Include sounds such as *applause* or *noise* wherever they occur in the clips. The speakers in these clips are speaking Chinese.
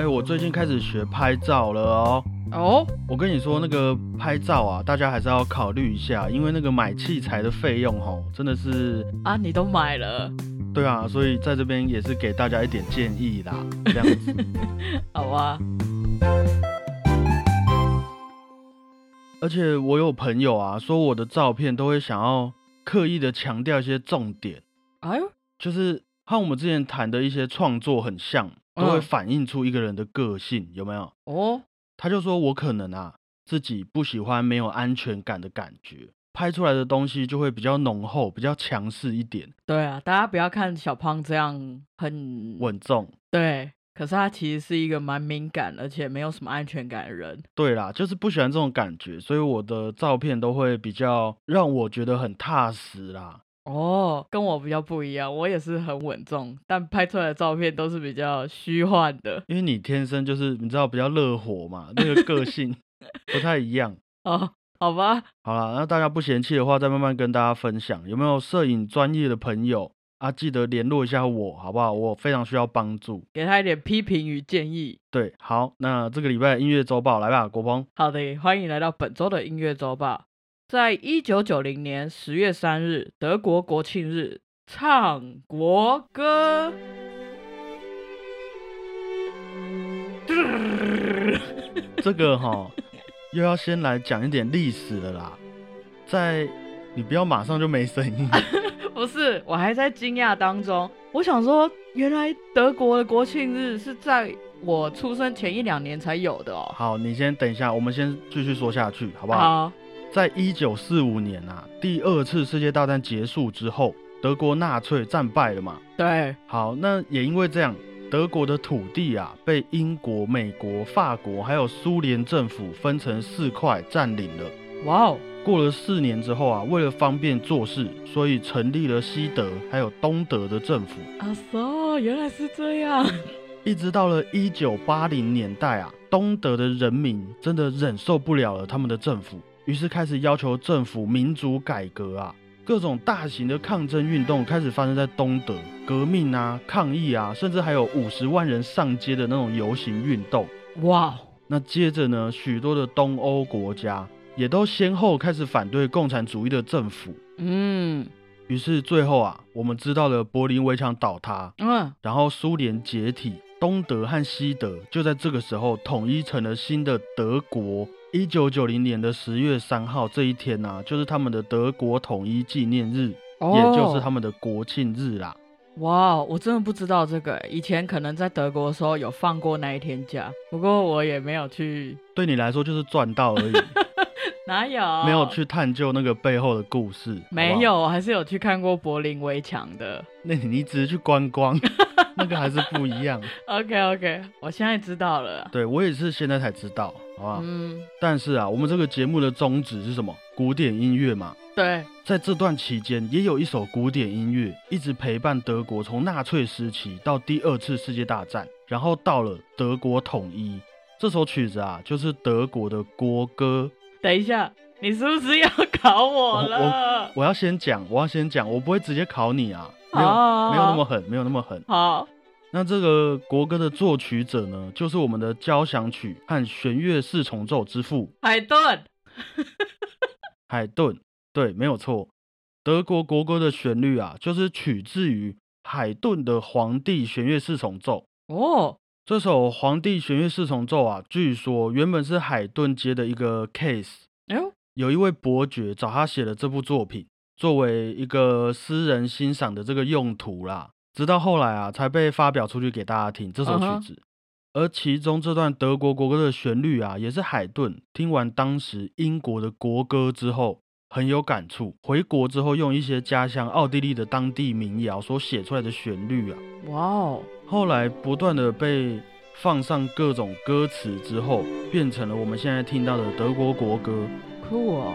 哎、我最近开始学拍照了哦。哦，我跟你说，那个拍照啊，大家还是要考虑一下，因为那个买器材的费用吼，真的是，啊，你都买了，对啊，所以在这边也是给大家一点建议啦，这样子。*laughs* 好啊，而且我有朋友啊，说我的照片都会想要刻意的强调一些重点，哎呦，就是和我们之前谈的一些创作很像，都会嗯反映出一个人的个性，有没有？哦，他就说我可能啊自己不喜欢没有安全感的感觉，拍出来的东西就会比较浓厚、比较强势一点，对啊，大家不要看小胖这样很稳重。对，可是他其实是一个蛮敏感而且没有什么安全感的人。对啦，就是不喜欢这种感觉，所以我的照片都会比较让我觉得很踏实啦。哦，跟我比较不一样，我也是很稳重，但拍出来的照片都是比较虚幻的。因为你天生就是你知道比较热火嘛，那个个性 *laughs* 不太一样。哦，好吧，好了，那大家不嫌弃的话，再慢慢跟大家分享。有没有摄影专业的朋友啊？记得联络一下我，好不好？我非常需要帮助。给他一点批评与建议。对，好，那这个礼拜的音乐周报来吧，国鹏。好的，欢迎来到本周的音乐周报。在一九九零年十月三日，德国国庆日，唱国歌。*laughs* 这个哈，又要先来讲一点历史了啦。在你不要马上就没声音，*laughs* 不是，我还在惊讶当中。我想说，原来德国的国庆日是在我出生前一两年才有的哦。好，你先等一下，我们先继续说下去，好不好？好，在一九四五年啊，第二次世界大战结束之后，德国纳粹战败了嘛。对，好，那也因为这样，德国的土地啊，被英国、美国、法国还有苏联政府分成四块占领了。哇哦，过了四年之后啊，为了方便做事，所以成立了西德还有东德的政府。阿索，原来是这样。一直到了一九八零年代啊，东德的人民真的忍受不了了他们的政府，于是开始要求政府民主改革啊。各种大型的抗争运动开始发生在东德，革命啊、抗议啊，甚至还有五十万人上街的那种游行运动。哇哦，那接着呢，许多的东欧国家也都先后开始反对共产主义的政府。嗯于是最后啊，我们知道了柏林围墙倒塌，嗯，然后苏联解体，东德和西德就在这个时候统一成了新的德国。一九九零年的十月三号这一天呢、就是他们的德国统一纪念日，哦也就是他们的国庆日啦。哇，我真的不知道这个欸。以前可能在德国的时候有放过那一天假，不过我也没有去，对你来说就是赚到而已，*laughs* 哪有？没有去探究那个背后的故事。没有，我还是有去看过柏林围墙的。*laughs* 那你你只是去观光，*laughs* 那个还是不一样。OK OK，我现在知道了。对我也是现在才知道，嗯，但是啊，我们这个节目的宗旨是什么？古典音乐嘛。对，在这段期间，也有一首古典音乐一直陪伴德国，从纳粹时期到第二次世界大战，然后到了德国统一。这首曲子啊，就是德国的国歌。等一下，你是不是要考我我了？我要先讲，我要先讲，我不会直接考你啊，没有、好没有那么狠，没有那么狠。好，那这个国歌的作曲者呢，就是我们的交响曲和弦乐四重奏之父海顿。海顿。对，没有错。德国国歌的旋律啊，就是取自于海顿的《皇帝弦乐四重奏》。哦，这首《皇帝弦乐四重奏》啊，据说原本是海顿接的一个 case，哎呦，有一位伯爵找他写了这部作品，作为一个私人欣赏的这个用途啦。直到后来啊，才被发表出去给大家听这首曲子。而其中这段德国国歌的旋律啊，也是海顿听完当时英国的国歌之后很有感触，回国之后用一些家乡奥地利的当地民谣所写出来的旋律啊。哇哦，后来不断的被放上各种歌词之后，变成了我们现在听到的德国国歌。酷哦。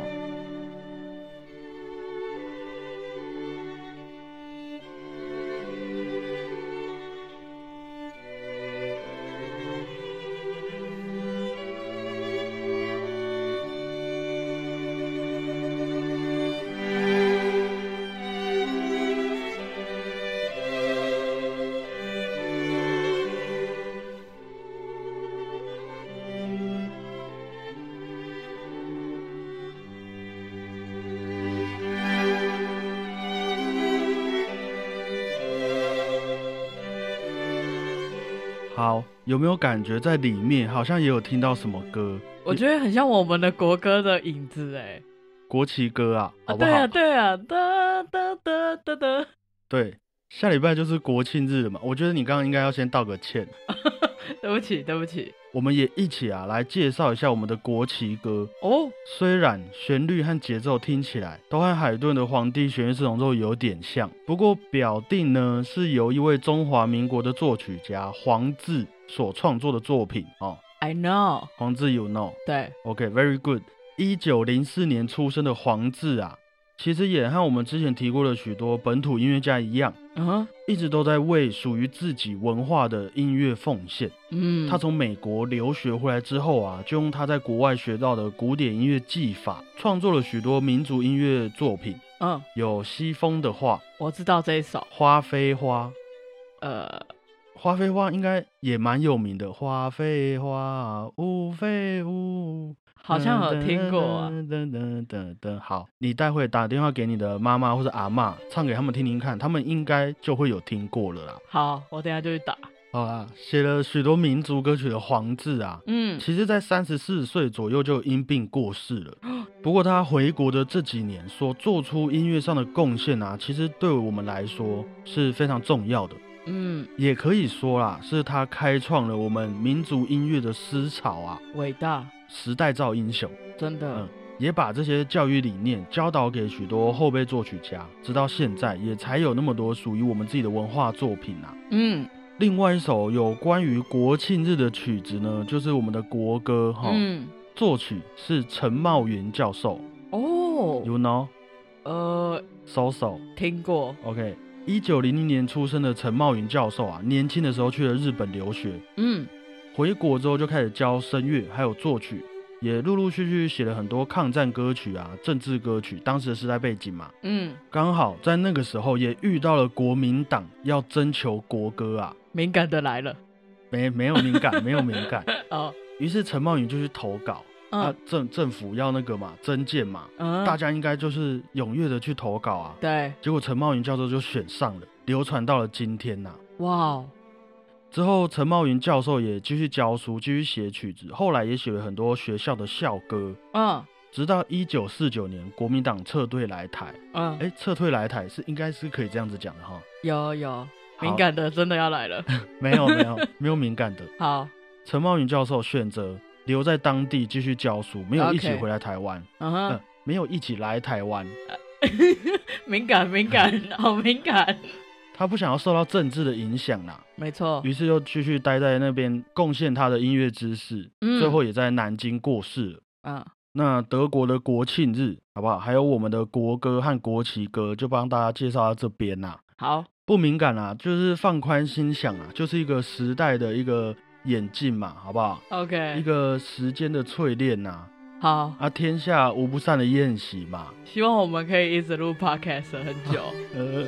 有没有感觉在里面好像也有听到什么歌？我觉得很像我们的国歌的影子哎。国旗歌啊，好不好？对啊，对啊，哒哒哒哒哒。对，下礼拜就是国庆日了嘛。我觉得你刚刚应该要先道个歉。*laughs* 对不起，对不起。我们也一起啊来介绍一下我们的国旗歌哦。虽然旋律和节奏听起来都和海顿的《皇帝弦乐四重奏》有点像，不过表定呢是由一位中华民国的作曲家黄志所创作的作品哦。I know，黄志 you know。对，OK，very good。一九零四年出生的黄志啊。其实也和我们之前提过的许多本土音乐家一样，嗯，一直都在为属于自己文化的音乐奉献。嗯，他从美国留学回来之后啊，就用他在国外学到的古典音乐技法，创作了许多民族音乐作品。嗯，有西风的话，我知道这一首《花非花》。呃，《花非花》应该也蛮有名的，《花非花》雾非雾。好像有听过啊。噔噔噔噔，好，你待会打电话给你的妈妈或者阿妈，唱给他们听听看，他们应该就会有听过了啦。好，我等下就去打。好啦，写了许多民族歌曲的黄志啊，嗯，其实在三十四岁左右就因病过世了。*gasps* 不过他回国的这几年所做出音乐上的贡献啊，其实对我们来说是非常重要的。嗯，也可以说啦，是他开创了我们民族音乐的思潮啊，伟大。时代造英雄，真的，嗯，也把这些教育理念教导给许多后辈作曲家，直到现在也才有那么多属于我们自己的文化作品啊。嗯，另外一首有关于国庆日的曲子呢，就是我们的国歌哈。嗯，作曲是陈茂云教授。哦，You know？呃，So So，听过。OK，一九零零年出生的陈茂云教授啊，年轻的时候去了日本留学。嗯。回国之后就开始教声乐，还有作曲，也陆陆续续写了很多抗战歌曲啊、政治歌曲。当时的时代背景嘛，嗯，刚好在那个时候也遇到了国民党要征求国歌啊，敏感的来了，没没有敏感，没有敏感 *laughs* 哦。于是陈茂云就去投稿，啊，政政府要那个嘛增建嘛，大家应该就是踊跃的去投稿啊。对，结果陈茂云教授就选上了，流传到了今天呐。哇。之后，陈茂云教授也继续教书，继续写曲子，后来也写了很多学校的校歌。嗯，直到一九四九年，国民党撤退来台。嗯，哎，撤退来台是应该是可以这样子讲的哈。有有，敏感的真的要来了。*laughs* 没有没有 *laughs* 没有敏感的。好，陈茂云教授选择留在当地继续教书，没有一起回来台湾。嗯哼，没有一起来台湾。敏 *laughs* 感敏感，*laughs* 好敏感。他不想要受到政治的影响啦，没错，于是又继续待在那边贡献他的音乐知识，最后也在南京过世了。啊，那德国的国庆日好不好？还有我们的国歌和国旗歌，就帮大家介绍到这边啦。好，不敏感啦，就是放宽心想啊，就是一个时代的一个演进嘛，好不好？OK，一个时间的淬炼呐。好啊，天下无不散的宴席嘛。希望我们可以一直录 Podcast 很久。*laughs* 呃。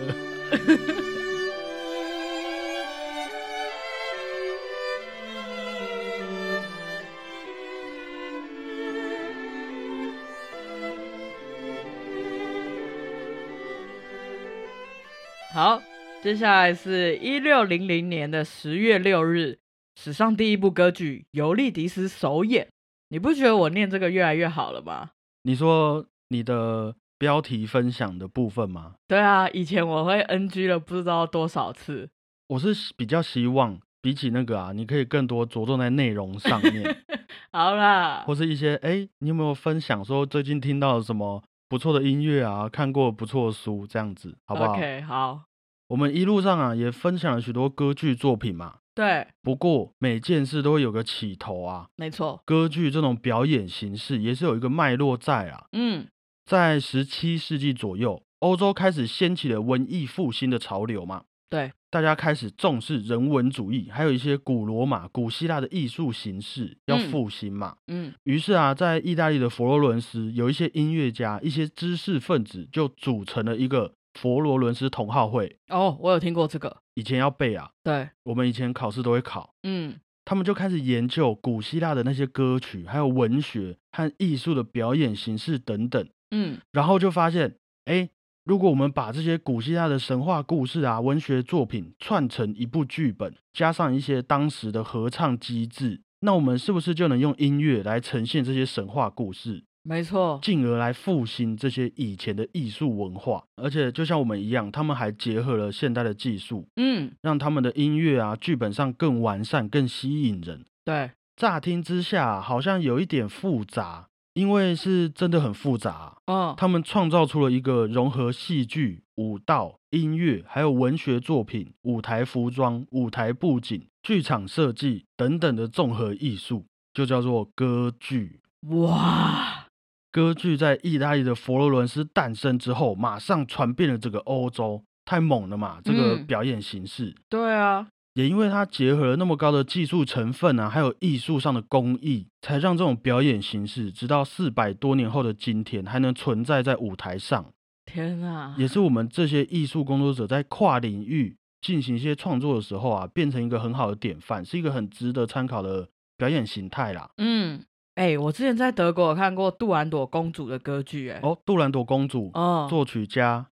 好，接下来是一六零零年的十月六日，史上第一部歌剧《尤利迪斯》首演。你不觉得我念这个越来越好了吗？你说你的标题分享的部分吗？对啊，以前我会 NG 了不知道多少次。我是比较希望比起那个啊，你可以更多着重在内容上面。*laughs* 好啦，或是一些哎，你有没有分享说最近听到什么不错的音乐啊？看过不错的书这样子，好不好？OK，好。我们一路上啊，也分享了许多歌剧作品嘛。对。不过每件事都会有个起头啊。没错。歌剧这种表演形式也是有一个脉络在啊。嗯。在十七世纪左右，欧洲开始掀起了文艺复兴的潮流嘛。对。大家开始重视人文主义，还有一些古罗马、古希腊的艺术形式要复兴嘛。嗯。于是啊，在意大利的佛罗伦斯，有一些音乐家、一些知识分子就组成了一个。佛罗伦斯同好会哦，我有听过这个，以前要背啊。对，我们以前考试都会考。嗯，他们就开始研究古希腊的那些歌曲，还有文学和艺术的表演形式等等。嗯，然后就发现，哎，如果我们把这些古希腊的神话故事啊、文学作品串成一部剧本，加上一些当时的合唱机制，那我们是不是就能用音乐来呈现这些神话故事，没错，进而来复兴这些以前的艺术文化？而且就像我们一样，他们还结合了现代的技术，嗯，让他们的音乐啊、剧本上更完善、更吸引人。对，乍听之下好像有一点复杂，因为是真的很复杂。嗯，他们创造出了一个融合戏剧、舞蹈、音乐，还有文学作品、舞台服装、舞台布景、剧场设计等等的综合艺术，就叫做歌剧。哇，歌剧在意大利的佛罗伦斯诞生之后，马上传遍了整个欧洲，太猛了嘛！这个嗯表演形式。对啊，也因为它结合了那么高的技术成分啊，还有艺术上的工艺，才让这种表演形式直到四百多年后的今天还能存在在舞台上，天啊，也是我们这些艺术工作者在跨领域进行一些创作的时候啊，变成一个很好的典范，是一个很值得参考的表演形态啦。嗯，哎、我之前在德国有看过杜兰朵公主的歌剧，哎，哦，杜兰朵公主，哦，作曲家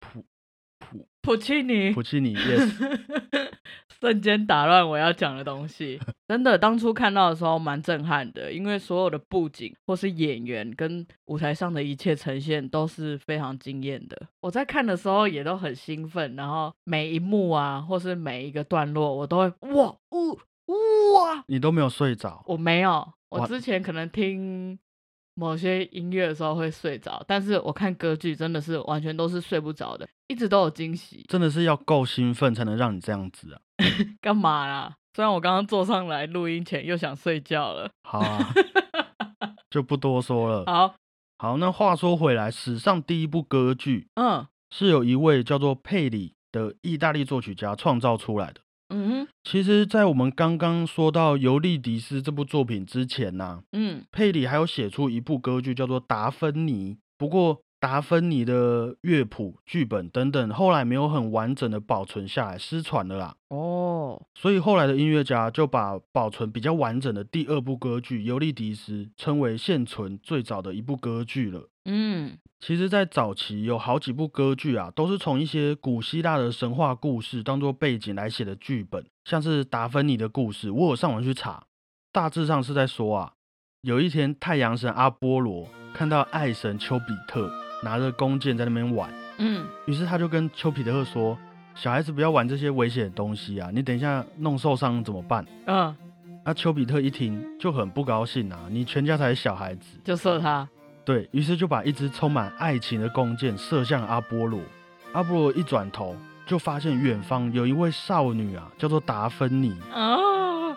普普普契尼普，契尼，yes，*laughs* 瞬间打乱我要讲的东西。真的，当初看到的时候蛮震撼的，因为所有的布景或是演员跟舞台上的一切呈现都是非常惊艳的。我在看的时候也都很兴奋，然后每一幕啊，或是每一个段落，我都会哇呜哇，你都没有睡着，我没有，我之前可能听。某些音乐的时候会睡着，但是我看歌剧真的是完全都是睡不着的，一直都有惊喜。真的是要够兴奋才能让你这样子啊。*laughs* 干嘛啦？虽然我刚刚坐上来录音前又想睡觉了。好啊，*laughs* 就不多说了。好，好，那话说回来，史上第一部歌剧嗯是有一位叫做佩里的意大利作曲家创造出来的。嗯哼其实，在我们刚刚说到《尤利迪斯》这部作品之前呢、嗯佩里还有写出一部歌剧叫做《达芬妮》，不过达芬妮的乐谱、剧本等等，后来没有很完整的保存下来，失传了啦。哦所以后来的音乐家就把保存比较完整的第二部歌剧《尤利迪斯》称为现存最早的一部歌剧了。嗯其实，在早期有好几部歌剧啊，都是从一些古希腊的神话故事当做背景来写的剧本，像是达芬妮的故事，我有上网去查，大致上是在说啊，有一天太阳神阿波罗看到爱神丘比特拿着弓箭在那边玩，嗯于是他就跟丘比特说：“小孩子不要玩这些危险的东西啊，你等一下弄受伤怎么办嗯，？”那丘比特一听就很不高兴啊，你全家才是小孩子。就射他。对于是就把一支充满爱情的弓箭射向阿波罗。阿波罗一转头，就发现远方有一位少女啊，叫做达芬妮。啊，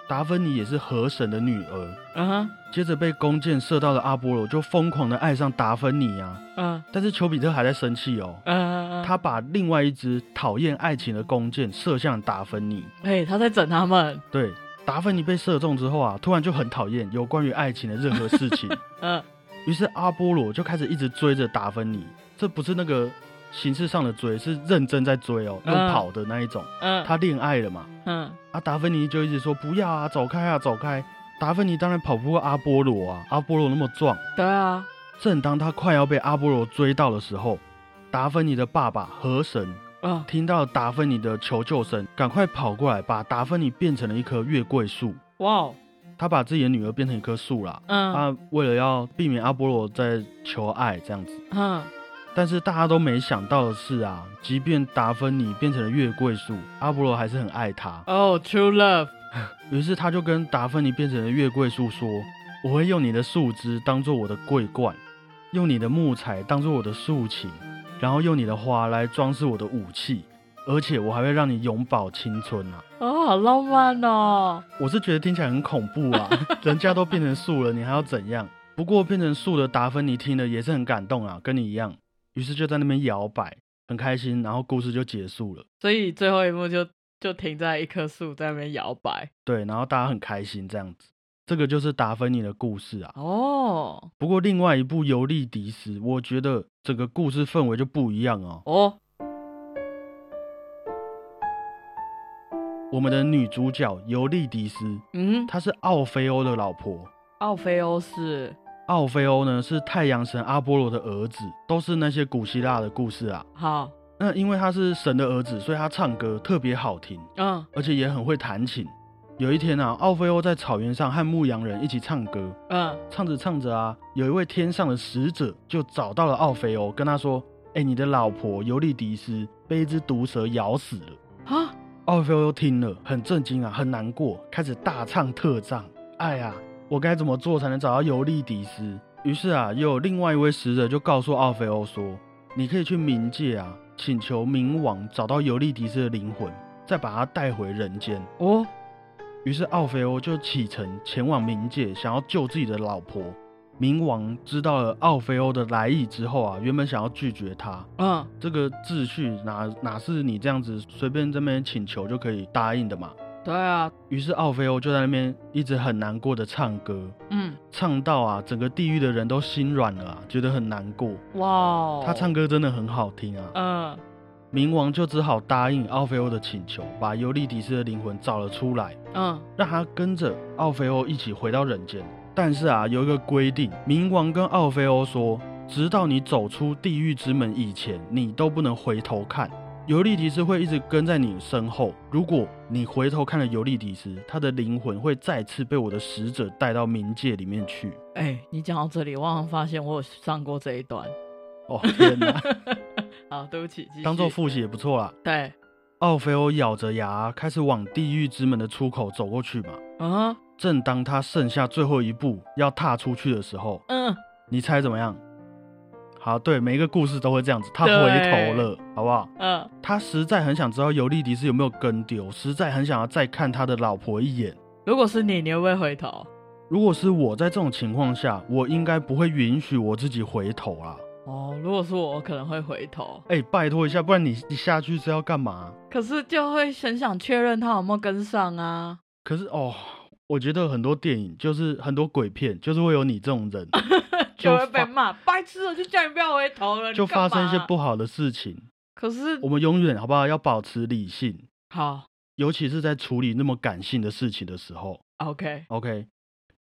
达芬妮也是河神的女儿。嗯哼接着被弓箭射到的阿波罗就疯狂的爱上达芬妮啊，嗯但是丘比特还在生气哦。嗯，他把另外一支讨厌爱情的弓箭射向达芬妮。哎，他在整他们。对，达芬妮被射中之后啊，突然就很讨厌有关于爱情的任何事情。*laughs* 嗯 *laughs* 于是阿波罗就开始一直追着达芬妮，这不是那个形式上的追，是认真在追哦，用嗯跑的那一种。嗯他恋爱了嘛？嗯啊，达芬妮就一直说不要啊，走开啊，走开。达芬妮当然跑不过阿波罗啊，阿波罗那么壮。对啊。正当他快要被阿波罗追到的时候，达芬妮的爸爸河神啊听到达芬妮的求救声，赶快跑过来，把达芬妮变成了一棵月桂树。哇哦。他把自己的女儿变成一棵树啦。嗯他为了要避免阿波罗在求爱这样子，嗯但是大家都没想到的是啊，即便达芬妮变成了月桂树，阿波罗还是很爱她。哦，True Love。*laughs* 于是他就跟达芬妮变成了月桂树说：“我会用你的树枝当做我的桂冠，用你的木材当做我的竖琴，然后用你的花来装饰我的武器，而且我还会让你永葆青春啊！”哦，好浪漫哦。我是觉得听起来很恐怖啊，*laughs* 人家都变成树了，你还要怎样？不过变成树的达芬妮听了也是很感动啊，跟你一样，于是就在那边摇摆，很开心，然后故事就结束了。所以最后一幕就就停在一棵树在那边摇摆。对，然后大家很开心这样子，这个就是达芬妮的故事啊。哦不过另外一部《尤利迪斯》，我觉得整个故事氛围就不一样哦。哦，我们的女主角尤利迪斯，嗯，她是奥菲欧的老婆。奥菲欧是奥菲欧呢是太阳神阿波罗的儿子，都是那些古希腊的故事啊。好，那因为他是神的儿子，所以他唱歌特别好听，嗯而且也很会弹琴。有一天啊，奥菲欧在草原上和牧羊人一起唱歌，嗯，唱着唱着啊，有一位天上的使者就找到了奥菲欧，跟他说：“哎、你的老婆尤利迪斯被一只毒蛇咬死了。”啊，奥菲欧听了很震惊啊，很难过，开始大唱特唱：“哎呀，我该怎么做才能找到尤利迪斯？”于是啊，又有另外一位使者就告诉奥菲欧说：“你可以去冥界啊，请求冥王找到尤利迪斯的灵魂，再把他带回人间。”哦，于是奥菲欧就启程前往冥界，想要救自己的老婆。冥王知道了奥菲欧的来意之后啊，原本想要拒绝他，嗯，这个秩序哪哪是你这样子随便这边请求就可以答应的嘛？对啊，于是奥菲欧就在那边一直很难过的唱歌，嗯，唱到啊整个地狱的人都心软了啊，觉得很难过。哇哦，他唱歌真的很好听啊，嗯冥王就只好答应奥菲欧的请求，把尤利迪斯的灵魂找了出来。嗯，让他跟着奥菲欧一起回到人间。但是啊，有一个规定，冥王跟奥菲欧说，直到你走出地狱之门以前，你都不能回头看。尤利迪斯会一直跟在你身后。如果你回头看了尤利迪斯，他的灵魂会再次被我的使者带到冥界里面去。哎、你讲到这里，我好像发现我有上过这一段。哦天哪，*laughs* 好，对不起，当做复习也不错啦。对，奥菲欧咬着牙开始往地狱之门的出口走过去嘛。嗯正当他剩下最后一步要踏出去的时候，嗯，你猜怎么样？好，对，每一个故事都会这样子。他对回头了，好不好？嗯，他实在很想知道尤利迪斯有没有跟丢，实在很想要再看他的老婆一眼。如果是你，你会不会回头？如果是我在这种情况下，我应该不会允许我自己回头啦。哦，如果是我，我可能会回头，哎、拜托一下，不然你你下去是要干嘛？可是就会很想确认他有没有跟上啊。可是哦，我觉得很多电影就是很多鬼片，就是会有你这种人，*laughs* 就会被发骂，白痴了，就叫你不要回头了，就发生一些不好的事情。可是我们永远好不好要保持理性，好尤其是在处理那么感性的事情的时候。，OK，OK，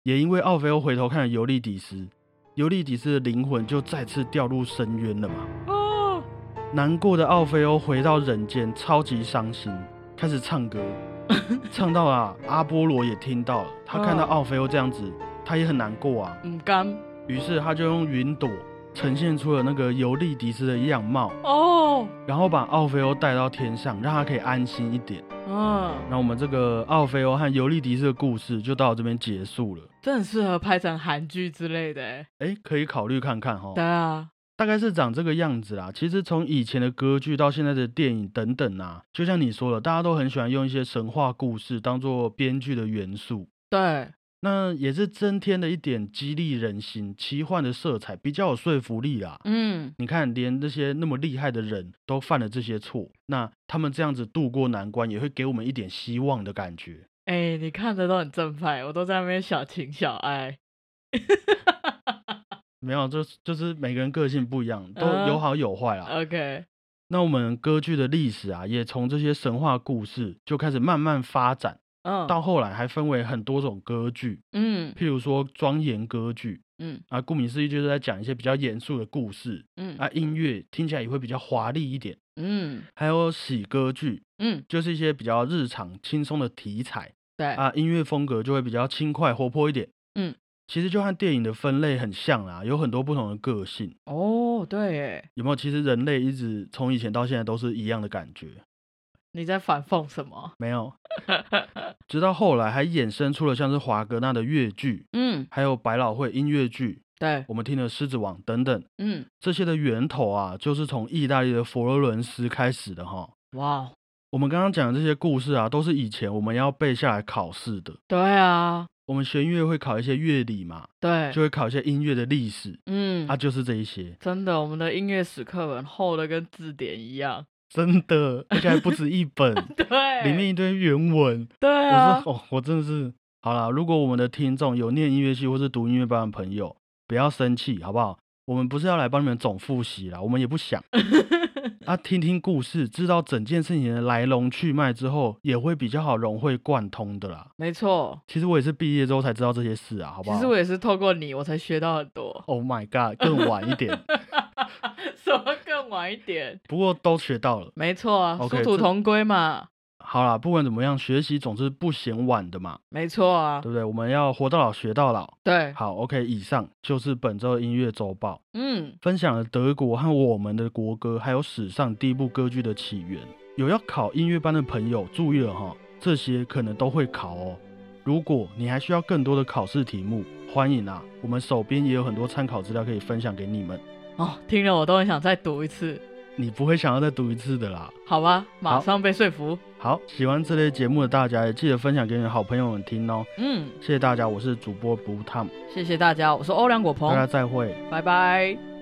也因为奥菲欧回头看了尤利迪斯，尤利迪斯的灵魂就再次掉入深渊了嘛。哦，难过的奥菲欧回到人间，超级伤心，开始唱歌，*laughs* 唱到啊，阿波罗也听到了，他看到嗯奥菲欧这样子，他也很难过啊，唔甘。于是他就用云朵呈现出了那个尤利迪斯的样貌，哦，然后把奥菲欧带到天上，让他可以安心一点。嗯，那我们这个奥菲欧和尤利迪斯的故事就到这边结束了。这很适合拍成韩剧之类的欸。哎，可以考虑看看哈。对啊，大概是长这个样子啦。其实从以前的歌剧到现在的电影等等啊，就像你说的，大家都很喜欢用一些神话故事当做编剧的元素，对，那也是增添了一点激励人心、奇幻的色彩，比较有说服力啦。嗯，你看，连那些那么厉害的人都犯了这些错，那他们这样子度过难关，也会给我们一点希望的感觉。哎、你看的都很正派，我都在那边小情小爱。*laughs* 没有，就是就是每个人个性不一样，都嗯有好有坏啦。OK，那我们歌剧的历史啊，也从这些神话故事就开始慢慢发展，嗯，到后来还分为很多种歌剧，嗯譬如说庄严歌剧嗯啊，顾名思义就是在讲一些比较严肃的故事嗯啊，音乐听起来也会比较华丽一点。嗯还有喜歌剧，嗯，就是一些比较日常轻松的题材对，啊，音乐风格就会比较轻快活泼一点。嗯，其实就和电影的分类很像啦，有很多不同的个性。哦，对耶，有没有？其实人类一直从以前到现在都是一样的感觉，你在反讽什么？*laughs* 没有。直到后来还衍生出了像是华格纳的越剧，嗯，还有百老汇音乐剧，对，我们听的《狮子王》等等，嗯，这些的源头啊，就是从意大利的佛罗伦斯开始的哈。哇，我们刚刚讲的这些故事啊，都是以前我们要背下来考试的。对啊，我们学音乐会考一些乐理嘛，对就，会考一些音乐的历史，嗯啊，，就是这一些，真的，我们的音乐史课本厚的跟字典一样。真的，而且还不止一本，*laughs* 对，里面一堆原文。对啊我，说哦，我真的是好啦。如果我们的听众有念音乐系或是读音乐班的朋友，不要生气，好不好？我们不是要来帮你们总复习啦，我们也不想，*laughs* 啊，听听故事，知道整件事情的来龙去脉之后，也会比较好融会贯通的啦。没错，其实我也是毕业之后才知道这些事啊，好不好？其实我也是透过你，我才学到很多。，Oh my god，更晚一点，*laughs* *laughs* 什么更晚一点？不过都学到了。没错啊，OK，这殊途同归嘛。好啦，不管怎么样，学习总是不嫌晚的嘛，没错啊对，不对？我们要活到老学到老。对，好，OK，以上就是本周的音乐周报，嗯，分享了德国和我们的国歌，还有史上第一部歌剧的起源。有要考音乐班的朋友注意了哈，这些可能都会考哦。如果你还需要更多的考试题目，欢迎啊，我们手边也有很多参考资料可以分享给你们。哦，听了我都很想再读一次，你不会想要再读一次的啦。好吧，马上被说服。好，喜欢这类节目的大家也记得分享给你的好朋友们听哦。嗯，谢谢大家，我是主播不 Tom，谢谢大家，我是欧良果鹏大家，再会。拜拜。